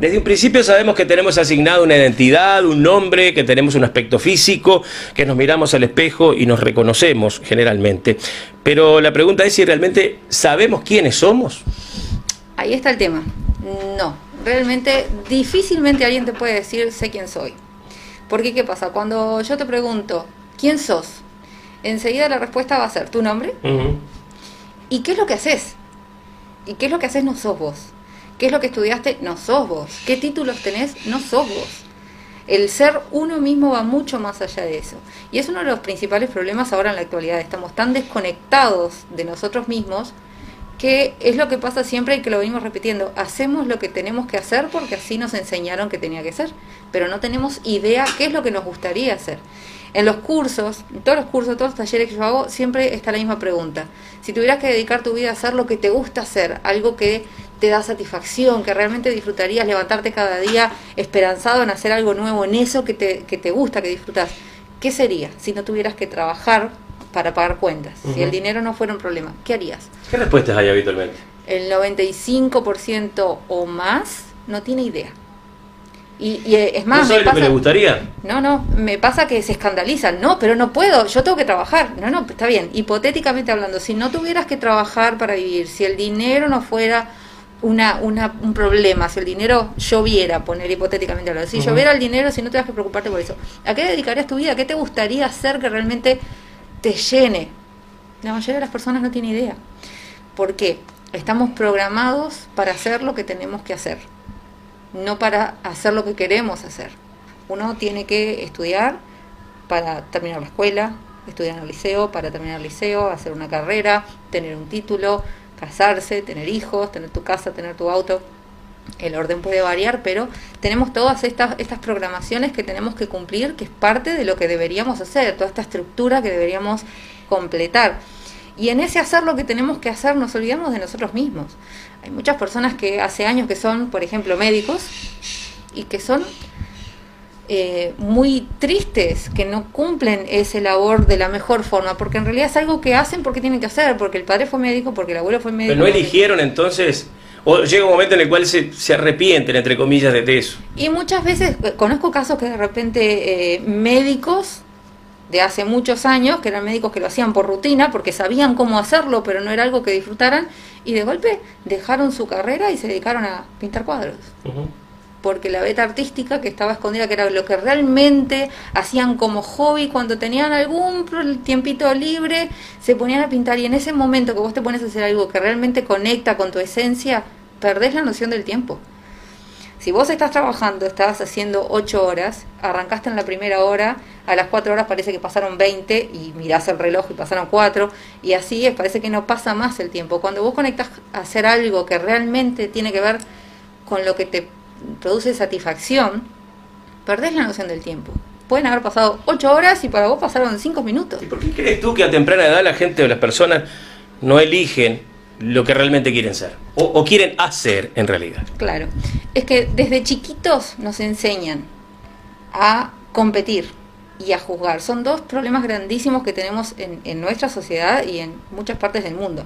Desde un principio sabemos que tenemos asignado una identidad, un nombre, que tenemos un aspecto físico, que nos miramos al espejo y nos reconocemos generalmente. Pero la pregunta es si realmente sabemos quiénes somos. Ahí está el tema. No, realmente difícilmente alguien te puede decir sé quién soy. Porque ¿qué pasa? Cuando yo te pregunto, ¿quién sos? Enseguida la respuesta va a ser tu nombre. ¿Y qué es lo que haces? ¿Y qué es lo que haces? No sos vos. ¿Qué es lo que estudiaste? No sos vos. ¿Qué títulos tenés? No sos vos. El ser uno mismo va mucho más allá de eso. Y es uno de los principales problemas ahora en la actualidad. Estamos tan desconectados de nosotros mismos que es lo que pasa siempre y que lo venimos repitiendo. Hacemos lo que tenemos que hacer porque así nos enseñaron que tenía que ser, pero no tenemos idea qué es lo que nos gustaría hacer. En los cursos, en todos los cursos, todos los talleres que yo hago, siempre está la misma pregunta. Si tuvieras que dedicar tu vida a hacer lo que te gusta hacer, algo que te da satisfacción, que realmente disfrutarías levantarte cada día esperanzado en hacer algo nuevo, en eso que te, que te gusta, que disfrutas, ¿qué sería si no tuvieras que trabajar para pagar cuentas? Si el dinero no fuera un problema, ¿qué harías? ¿Qué respuestas hay habitualmente? El 95% o más no tiene idea. Y, y es más, ¿No sabe me lo que le gustaría? no, no, me pasa que se escandalizan. No, pero no puedo, yo tengo que trabajar. No, no, está bien. Hipotéticamente hablando, si no tuvieras que trabajar para vivir, si el dinero no fuera una, una, un problema, si el dinero lloviera, poner hipotéticamente hablando, si Ujú. lloviera el dinero, si no tuvieras que preocuparte por eso, ¿a qué dedicarías tu vida? ¿Qué te gustaría hacer que realmente te llene? La mayoría de las personas no tiene idea. ¿Por qué? Estamos programados para hacer lo que tenemos que hacer, no para hacer lo que queremos hacer. Uno tiene que estudiar para terminar la escuela, estudiar en el liceo, para terminar el liceo, hacer una carrera, tener un título, casarse, tener hijos, tener tu casa, tener tu auto. El orden puede variar, pero tenemos todas estas, estas programaciones que tenemos que cumplir, que es parte de lo que deberíamos hacer, toda esta estructura que deberíamos completar. Y en ese hacer lo que tenemos que hacer nos olvidamos de nosotros mismos. Hay muchas personas que hace años que son, por ejemplo, médicos y que son eh, muy tristes, que no cumplen ese labor de la mejor forma, porque en realidad es algo que hacen porque tienen que hacer, porque el padre fue médico, porque el abuelo fue médico. Pero no eligieron entonces, o llega un momento en el cual se, se arrepienten, entre comillas, de eso. Y muchas veces eh, conozco casos que de repente eh, médicos de hace muchos años, que eran médicos que lo hacían por rutina, porque sabían cómo hacerlo, pero no era algo que disfrutaran, y de golpe dejaron su carrera y se dedicaron a pintar cuadros. Porque la beta artística que estaba escondida, que era lo que realmente hacían como hobby cuando tenían algún tiempito libre, se ponían a pintar y en ese momento que vos te pones a hacer algo que realmente conecta con tu esencia, perdés la noción del tiempo. Si vos estás trabajando, estás haciendo 8 horas, arrancaste en la primera hora, a las 4 horas parece que pasaron 20 y mirás el reloj y pasaron 4 y así es, parece que no pasa más el tiempo. Cuando vos conectas a hacer algo que realmente tiene que ver con lo que te produce satisfacción, perdés la noción del tiempo. Pueden haber pasado 8 horas y para vos pasaron 5 minutos. ¿Y por qué crees tú que a temprana edad la gente o las personas no eligen lo que realmente quieren ser? O, o quieren hacer en realidad. Claro, es que desde chiquitos nos enseñan a competir y a juzgar. Son dos problemas grandísimos que tenemos en, en nuestra sociedad y en muchas partes del mundo.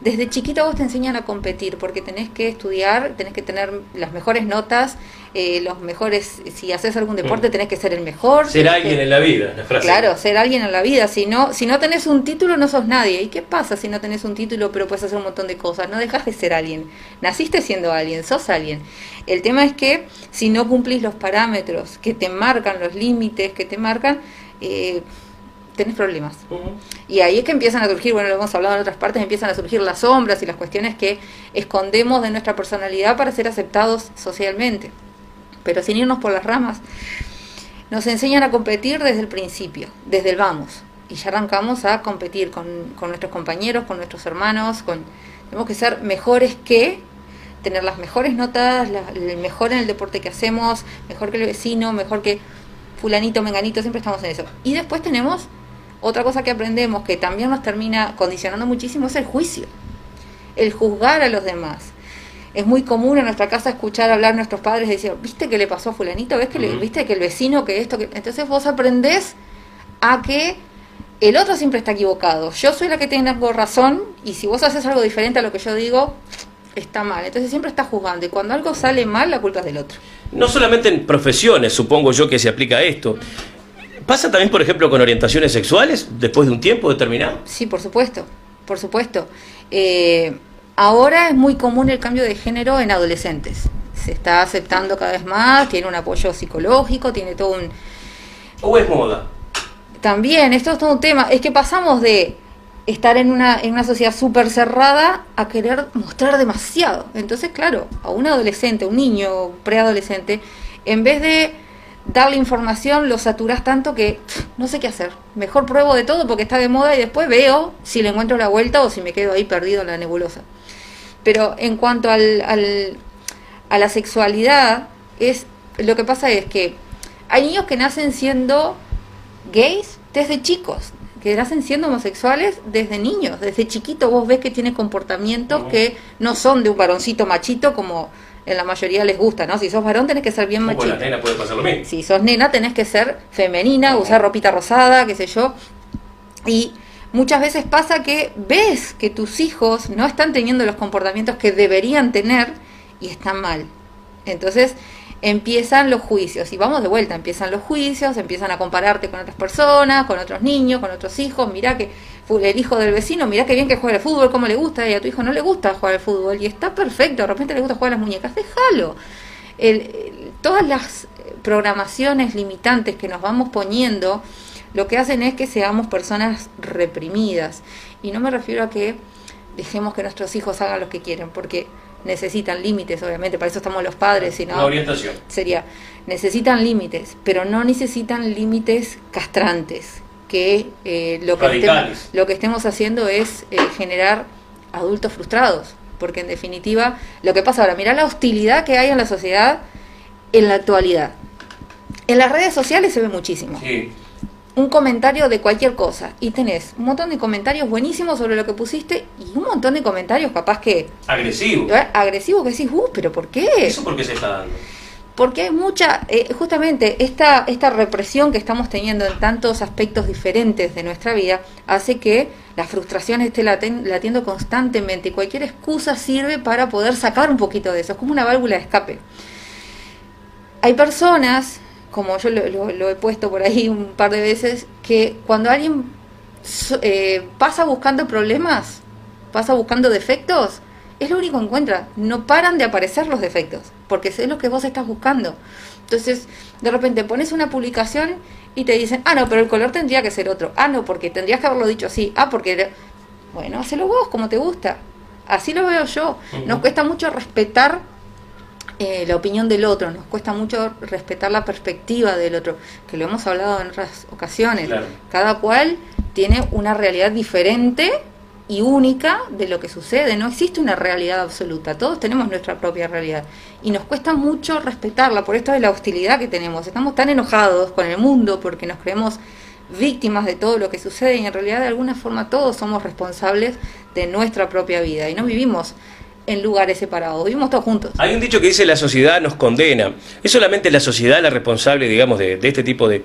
Desde chiquito vos te enseñan a competir porque tenés que estudiar, tenés que tener las mejores notas, eh, los mejores, si haces algún deporte tenés que ser el mejor. Ser alguien que- en la vida, la frase. Claro, ser alguien en la vida. Si no, si no tenés un título, no sos nadie. ¿Y qué pasa si no tenés un título, pero puedes hacer un montón de cosas? No dejas de ser alguien. Naciste siendo alguien, sos alguien. El tema es que si no cumplís los parámetros que te marcan, los límites que te marcan, eh, tenés problemas. Ujú. Y ahí es que empiezan a surgir, bueno, lo hemos hablado en otras partes, empiezan a surgir las sombras y las cuestiones que escondemos de nuestra personalidad para ser aceptados socialmente. Pero sin irnos por las ramas, nos enseñan a competir desde el principio, desde el vamos. Y ya arrancamos a competir con, con nuestros compañeros, con nuestros hermanos, con tenemos que ser mejores que tener las mejores notas, la- el mejor en el deporte que hacemos, mejor que el vecino, mejor que fulanito, menganito, siempre estamos en eso. Y después tenemos otra cosa que aprendemos que también nos termina condicionando muchísimo es el juicio, el juzgar a los demás. Es muy común en nuestra casa escuchar hablar a nuestros padres y decir, ¿viste que le pasó a fulanito? ¿Ves que le, viste que el vecino, que esto, que... Entonces vos aprendés a que el otro siempre está equivocado. Yo soy la que tengo razón y si vos haces algo diferente a lo que yo digo, está mal. Entonces siempre está juzgando y cuando algo sale mal, la culpa es del otro. No solamente en profesiones, supongo yo que se aplica esto. ¿Pasa también, por ejemplo, con orientaciones sexuales después de un tiempo determinado? Sí, por supuesto, por supuesto. Eh, ahora es muy común el cambio de género en adolescentes. Se está aceptando cada vez más, tiene un apoyo psicológico, tiene todo un... ¿O es moda? También, esto es todo un tema. Es que pasamos de estar en una, en una sociedad súper cerrada a querer mostrar demasiado. Entonces, claro, a un adolescente, un niño preadolescente, en vez de darle información, lo saturas tanto que no sé qué hacer. Mejor pruebo de todo porque está de moda y después veo si le encuentro la vuelta o si me quedo ahí perdido en la nebulosa. Pero en cuanto al, al, a la sexualidad, es lo que pasa es que hay niños que nacen siendo gays desde chicos, que nacen siendo homosexuales desde niños, desde chiquito vos ves que tiene comportamientos que no son de un varoncito machito como en la mayoría les gusta, ¿no? Si sos varón tenés que ser bien machito. la nena puede pasar lo mismo. Si sos nena tenés que ser femenina, usar ropita rosada, qué sé yo. Y muchas veces pasa que ves que tus hijos no están teniendo los comportamientos que deberían tener y están mal. Entonces empiezan los juicios y vamos de vuelta, empiezan los juicios, empiezan a compararte con otras personas, con otros niños, con otros hijos, mirá que el hijo del vecino, mirá que bien que juega al fútbol, cómo le gusta, y a tu hijo no le gusta jugar al fútbol y está perfecto, de repente le gusta jugar a las muñecas, déjalo. El- el- todas las programaciones limitantes que nos vamos poniendo lo que hacen es que seamos personas reprimidas y no me refiero a que dejemos que nuestros hijos hagan lo que quieren porque necesitan límites obviamente para eso estamos los padres y no Una orientación. sería, necesitan límites, pero no necesitan límites castrantes, que, eh, lo, que estemos, lo que estemos haciendo es eh, generar adultos frustrados, porque en definitiva, lo que pasa ahora, mirá la hostilidad que hay en la sociedad en la actualidad. En las redes sociales se ve muchísimo Sí. un comentario de cualquier cosa y tenés un montón de comentarios buenísimos sobre lo que pusiste y un montón de comentarios capaz que Agresivo. ¿eh? agresivos que decís, uh, pero ¿por qué? ¿Eso por qué se está dando? Porque hay mucha, eh, justamente esta, esta represión que estamos teniendo en tantos aspectos diferentes de nuestra vida hace que la frustración esté latiendo constantemente y cualquier excusa sirve para poder sacar un poquito de eso, es como una válvula de escape. Hay personas, como yo lo, he puesto por ahí un par de veces, que cuando alguien eh, pasa buscando problemas, pasa buscando defectos, es lo único que encuentra. No paran de aparecer los defectos, porque es lo que vos estás buscando. Entonces, de repente pones una publicación y te dicen, ah, no, pero el color tendría que ser otro. Ah, no, porque tendrías que haberlo dicho así. Ah, porque... Bueno, hacelo vos como te gusta. Así lo veo yo. Nos cuesta mucho respetar eh, la opinión del otro, nos cuesta mucho respetar la perspectiva del otro, que lo hemos hablado en otras ocasiones. Claro. Cada cual tiene una realidad diferente y única de lo que sucede. No existe una realidad absoluta. Todos tenemos nuestra propia realidad. Y nos cuesta mucho respetarla. Por esto de la hostilidad que tenemos. Estamos tan enojados con el mundo porque nos creemos víctimas de todo lo que sucede y en realidad de alguna forma todos somos responsables de nuestra propia vida y no vivimos en lugares separados, vivimos todos juntos. Hay un dicho que dice la sociedad nos condena. ¿Es solamente la sociedad la responsable, digamos, de, de este tipo de,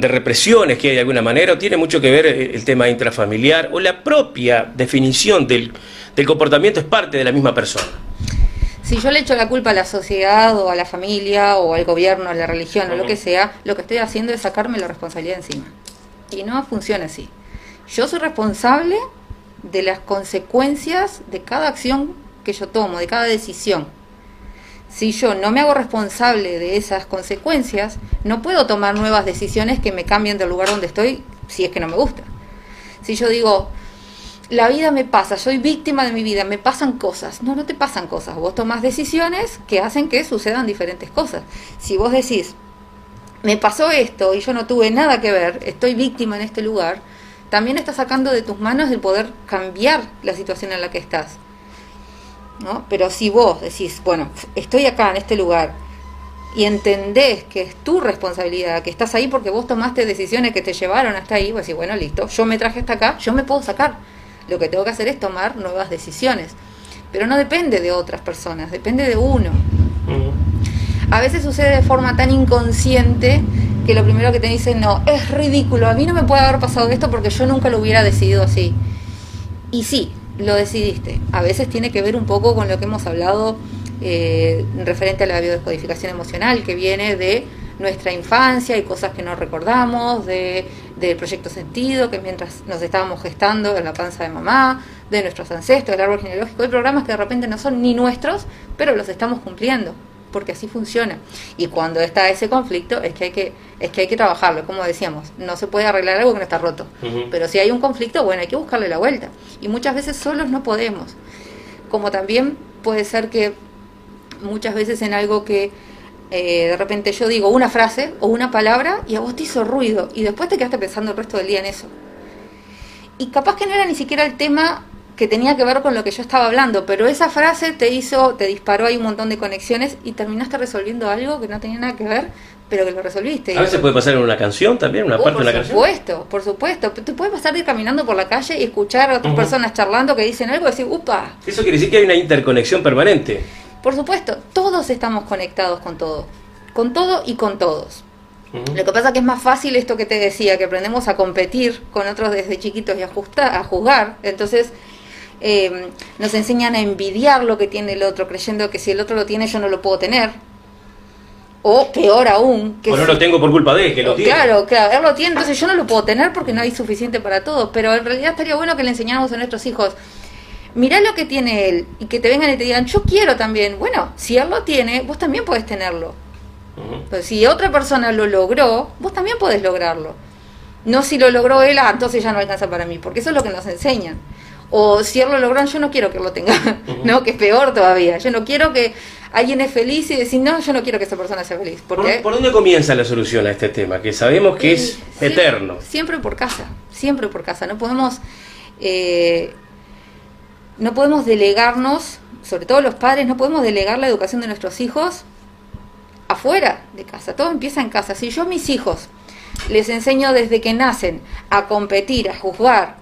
de represiones que hay de alguna manera? ¿O tiene mucho que ver eh, el tema intrafamiliar? ¿O la propia definición del, del comportamiento es parte de la misma persona? Si yo le echo la culpa a la sociedad o a la familia o al gobierno, a la religión o lo que sea, lo que estoy haciendo es sacarme la responsabilidad encima. Y no funciona así. Yo soy responsable de las consecuencias de cada acción que yo tomo, de cada decisión. Si yo no me hago responsable de esas consecuencias, no puedo tomar nuevas decisiones que me cambien del lugar donde estoy si es que no me gusta. Si yo digo, la vida me pasa, soy víctima de mi vida, me pasan cosas. No, no te pasan cosas. Vos tomás decisiones que hacen que sucedan diferentes cosas. Si vos decís, me pasó esto y yo no tuve nada que ver, estoy víctima en este lugar, también estás sacando de tus manos el poder cambiar la situación en la que estás. ¿No? Pero si vos decís, bueno, estoy acá en este lugar y entendés que es tu responsabilidad, que estás ahí porque vos tomaste decisiones que te llevaron hasta ahí, vos decís, bueno, listo, yo me traje hasta acá, yo me puedo sacar. Lo que tengo que hacer es tomar nuevas decisiones. Pero no depende de otras personas, depende de uno. A veces sucede de forma tan inconsciente que lo primero que te dicen, no, es ridículo, a mí no me puede haber pasado esto porque yo nunca lo hubiera decidido así. Y sí, lo decidiste. A veces tiene que ver un poco con lo que hemos hablado eh, referente a la biodescodificación emocional, que viene de nuestra infancia y cosas que no recordamos, de, del proyecto sentido, que mientras nos estábamos gestando en la panza de mamá, de nuestros ancestros, del árbol genealógico, hay programas que de repente no son ni nuestros, pero los estamos cumpliendo, porque así funciona. Y cuando está ese conflicto es que hay que, es que, hay que trabajarlo, como decíamos, no se puede arreglar algo que no está roto, pero si hay un conflicto, bueno, hay que buscarle la vuelta. Y muchas veces solos no podemos. Como también puede ser que muchas veces en algo que eh, de repente yo digo una frase o una palabra y a vos te hizo ruido y después te quedaste pensando el resto del día en eso. Y capaz que no era ni siquiera el tema que tenía que ver con lo que yo estaba hablando, pero esa frase te hizo, te disparó ahí un montón de conexiones y terminaste resolviendo algo que no tenía nada que ver, pero que lo resolviste. A veces puede pasar en una canción también, una uh, parte de una canción. Por supuesto, por supuesto. Te puede pasar de ir caminando por la calle y escuchar a otras personas charlando que dicen algo y decir, upa. Eso quiere decir que hay una interconexión permanente. Por supuesto, todos estamos conectados con todo, con todo y con todos. Lo que pasa es que es más fácil esto que te decía, que aprendemos a competir con otros desde chiquitos y a, a juzgar. Entonces em, nos enseñan a envidiar lo que tiene el otro, creyendo que si el otro lo tiene yo no lo puedo tener. O peor aún, que... O no lo tengo por culpa de él, que lo tiene. Claro, claro, él lo tiene, entonces yo no lo puedo tener porque no hay suficiente para todos. Pero en realidad estaría bueno que le enseñáramos a nuestros hijos, mirá lo que tiene él y que te vengan y te digan, yo quiero también. Bueno, si él lo tiene, vos también podés tenerlo. Pero si otra persona lo logró, vos también podés lograrlo. No si lo logró él, ah, entonces ya no alcanza para mí, porque eso es lo que nos enseñan. O si él lo logró, yo no quiero que lo tenga, ¿no? Que es peor todavía. Yo no quiero que alguien es feliz y decir, no, yo no quiero que esa persona sea feliz. ¿Por, ¿Por, dónde comienza la solución a este tema? Que sabemos que es eterno. Siempre por casa, siempre por casa. No podemos eh, no podemos delegarnos, sobre todo los padres, no podemos delegar la educación de nuestros hijos afuera de casa. Todo empieza en casa. Si yo a mis hijos les enseño desde que nacen a competir, a juzgar,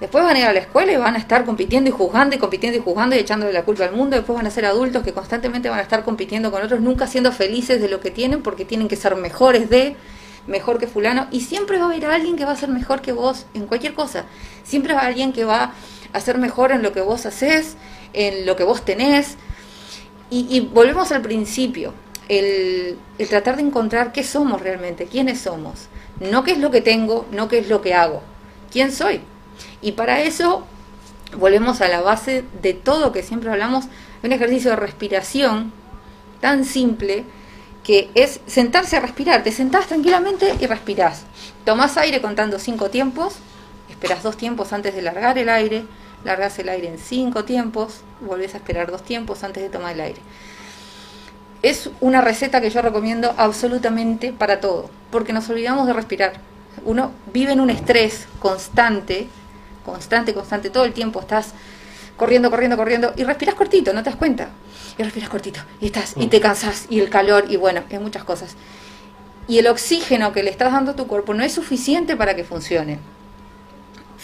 después van a ir a la escuela y van a estar compitiendo y juzgando y compitiendo y juzgando y echándole la culpa al mundo, después van a ser adultos que constantemente van a estar compitiendo con otros, nunca siendo felices de lo que tienen porque tienen que ser mejores de, mejor que fulano, y siempre va a haber alguien que va a ser mejor que vos en cualquier cosa. Siempre va a haber alguien que va hacer mejor en lo que vos haces, en lo que vos tenés. Y, volvemos al principio, el, tratar de encontrar qué somos realmente, quiénes somos. No qué es lo que tengo, no qué es lo que hago, quién soy. Y para eso volvemos a la base de todo que siempre hablamos, un ejercicio de respiración tan simple que es sentarse a respirar. Te sentás tranquilamente y respirás. Tomás aire contando cinco tiempos, esperas dos tiempos antes de largar el aire, largas el aire en cinco tiempos, volvés a esperar dos tiempos antes de tomar el aire. Es una receta que yo recomiendo absolutamente para todo, porque nos olvidamos de respirar. Uno vive en un estrés constante, constante, constante, todo el tiempo estás corriendo, corriendo, corriendo, y respiras cortito, no te das cuenta. Y respiras cortito, y estás, y te cansas, y el calor, y bueno, hay muchas cosas. Y el oxígeno que le estás dando a tu cuerpo no es suficiente para que funcione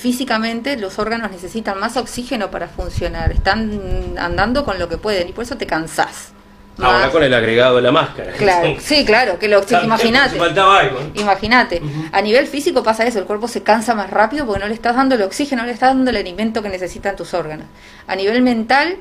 físicamente los órganos necesitan más oxígeno para funcionar, están andando con lo que pueden y por eso te cansás. Ahora con el agregado de la máscara. Claro, sí, claro, que lo imagínate. Imagínate. A nivel físico pasa eso, el cuerpo se cansa más rápido porque no le estás dando el oxígeno, no le estás dando el alimento que necesitan tus órganos. A nivel mental,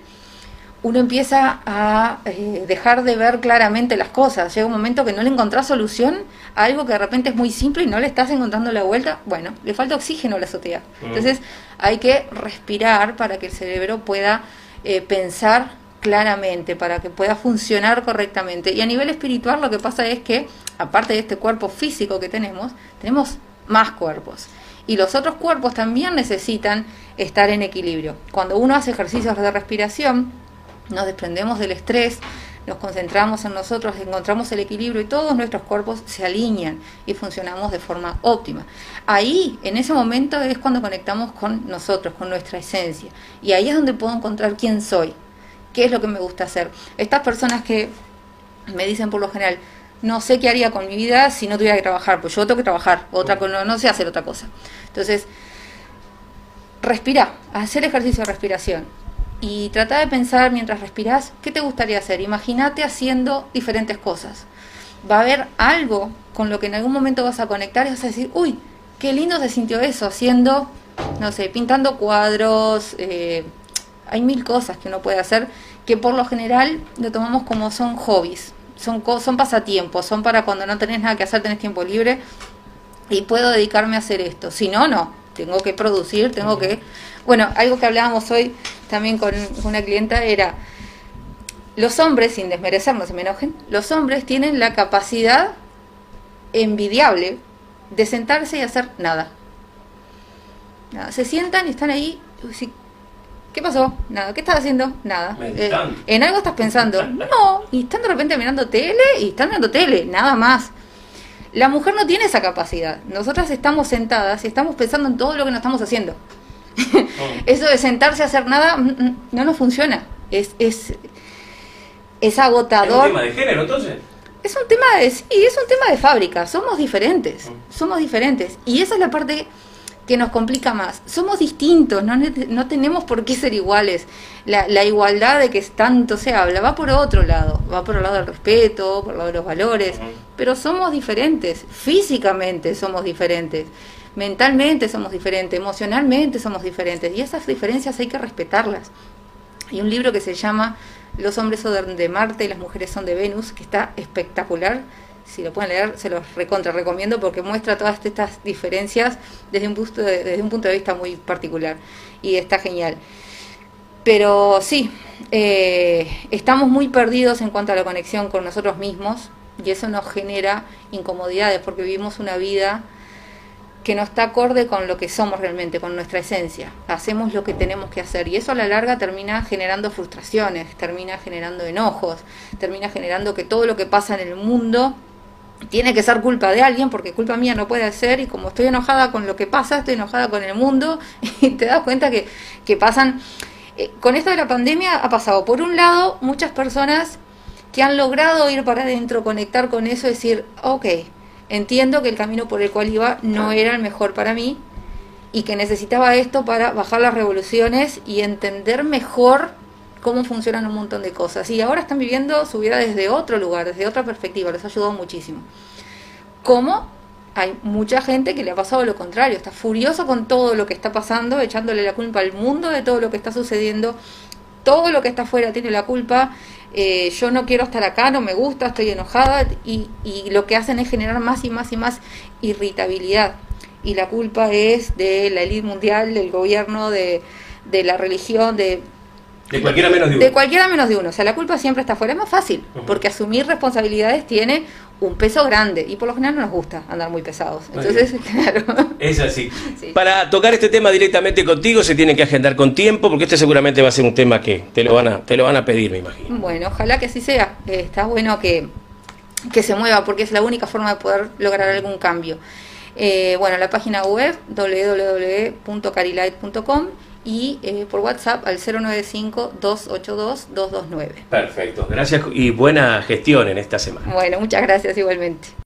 uno empieza a eh, dejar de ver claramente las cosas. Llega un momento que no le encontrás solución a algo que de repente es muy simple y no le estás encontrando la vuelta. Bueno, le falta oxígeno a la azotea. Mm. Entonces hay que respirar para que el cerebro pueda eh, pensar claramente, para que pueda funcionar correctamente. Y a nivel espiritual lo que pasa es que, aparte de este cuerpo físico que tenemos, tenemos más cuerpos. Y los otros cuerpos también necesitan estar en equilibrio. Cuando uno hace ejercicios de respiración, nos desprendemos del estrés, nos concentramos en nosotros, encontramos el equilibrio y todos nuestros cuerpos se alinean y funcionamos de forma óptima. Ahí, en ese momento, es cuando conectamos con nosotros, con nuestra esencia. Y ahí es donde puedo encontrar quién soy, qué es lo que me gusta hacer. Estas personas que me dicen por lo general, no sé qué haría con mi vida si no tuviera que trabajar, pues yo tengo que trabajar, otra no, no sé hacer otra cosa. Entonces, respira, hacer ejercicio de respiración y trata de pensar mientras respiras qué te gustaría hacer. Imagínate haciendo diferentes cosas. Va a haber algo con lo que en algún momento vas a conectar y vas a decir, uy, qué lindo se sintió eso haciendo no sé, pintando cuadros, eh, hay mil cosas que uno puede hacer que por lo general lo tomamos como son hobbies, son, son pasatiempos, son para cuando no tenés nada que hacer, tenés tiempo libre y puedo dedicarme a hacer esto. Si no, no, tengo que producir, tengo que... Bueno, algo que hablábamos hoy también con una clienta era, los hombres, sin desmerecer, no se me enojen, los hombres tienen la capacidad envidiable de sentarse y hacer nada. nada. Se sientan y están ahí, ¿Qué pasó? Nada. ¿Qué estás haciendo? Nada. Eh, ¿En algo estás pensando? No. Y están de repente mirando tele y están mirando tele, nada más. La mujer no tiene esa capacidad. Nosotras estamos sentadas y estamos pensando en todo lo que nos estamos haciendo. Oh. Eso de sentarse a hacer nada mm, mm, no nos funciona. Es, es, es agotador. ¿Es un tema de género entonces? Es un tema de, sí, es un tema de fábrica. Somos diferentes. Oh. Somos diferentes. Y esa es la parte que nos complica más. Somos distintos, no, no tenemos por qué ser iguales. La, la, igualdad de que tanto se habla va por otro lado, va por el lado del respeto, por el lado de los valores, pero somos diferentes, físicamente somos diferentes, mentalmente somos diferentes, emocionalmente somos diferentes, y esas diferencias hay que respetarlas. Hay un libro que se llama Los hombres son de Marte y las mujeres son de Venus, que está espectacular si lo pueden leer, se los recontra recomiendo porque muestra todas estas diferencias desde un, punto de, desde un punto de vista muy particular y está genial. Pero sí, eh, estamos muy perdidos en cuanto a la conexión con nosotros mismos y eso nos genera incomodidades porque vivimos una vida que no está acorde con lo que somos realmente, con nuestra esencia. Hacemos lo que tenemos que hacer y eso a la larga termina generando frustraciones, termina generando enojos, termina generando que todo lo que pasa en el mundo tiene que ser culpa de alguien porque culpa mía no puede ser y como estoy enojada con lo que pasa, estoy enojada con el mundo y te das cuenta que, que pasan... Eh, con esto de la pandemia ha pasado, por un lado, muchas personas que han logrado ir para adentro, conectar con eso, decir, ok, entiendo que el camino por el cual iba no era el mejor para mí y que necesitaba esto para bajar las revoluciones y entender mejor cómo funcionan un montón de cosas. Y ahora están viviendo su vida desde otro lugar, desde otra perspectiva, les ha ayudado muchísimo. Como hay mucha gente que le ha pasado lo contrario, está furioso con todo lo que está pasando, echándole la culpa al mundo de todo lo que está sucediendo, todo lo que está afuera tiene la culpa, eh, yo no quiero estar acá, no me gusta, estoy enojada, y, y lo que hacen es generar más y más y más irritabilidad. Y la culpa es de la élite mundial, del gobierno, de, de la religión, de de cualquiera menos de uno. De cualquiera menos de uno. O sea, la culpa siempre está fuera. Es más fácil, porque asumir responsabilidades tiene un peso grande y por lo general no nos gusta andar muy pesados. Entonces, claro. Es así. Para tocar este tema directamente contigo se tiene que agendar con tiempo porque este seguramente va a ser un tema que te lo van a, te lo van a pedir, me imagino. Bueno, ojalá que así sea. está bueno que, que se mueva porque es la única forma de poder lograr algún cambio. Eh, bueno, la página web www.carilight.com y eh, por WhatsApp al 095-282-229. Perfecto, gracias y buena gestión en esta semana. Bueno, muchas gracias igualmente.